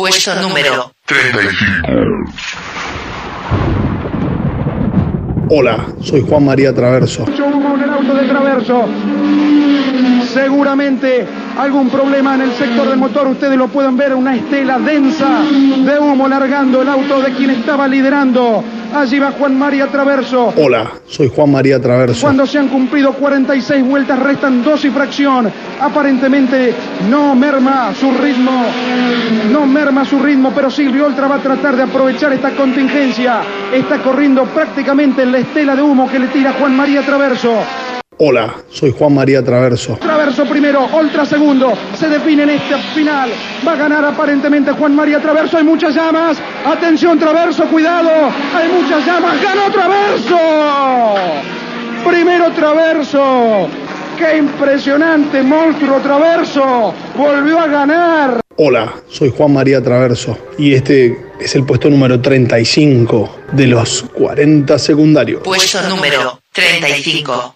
Puesto número 35. Hola, soy Juan María Traverso. Mucho humo en el auto de Traverso. Seguramente algún problema en el sector del motor. Ustedes lo pueden ver, una estela densa de humo largando el auto de quien estaba liderando. Allí va Juan María Traverso. Hola, soy Juan María Traverso. Cuando se han cumplido 46 vueltas, restan dos y fracción. Aparentemente no merma su ritmo, no merma su ritmo, pero Silvio Oltra va a tratar de aprovechar esta contingencia. Está corriendo prácticamente en la estela de humo que le tira Juan María Traverso. Hola, soy Juan María Traverso. Traverso primero, Oltra segundo. Se define en este final. Va a ganar aparentemente Juan María Traverso. Hay muchas llamas. Atención, Traverso, cuidado. Hay muchas llamas. ¡Ganó Traverso! Primero Traverso. ¡Qué impresionante monstruo Traverso! Volvió a ganar. Hola, soy Juan María Traverso y este es el puesto número 35 de los 40 secundarios. Puesto número 35.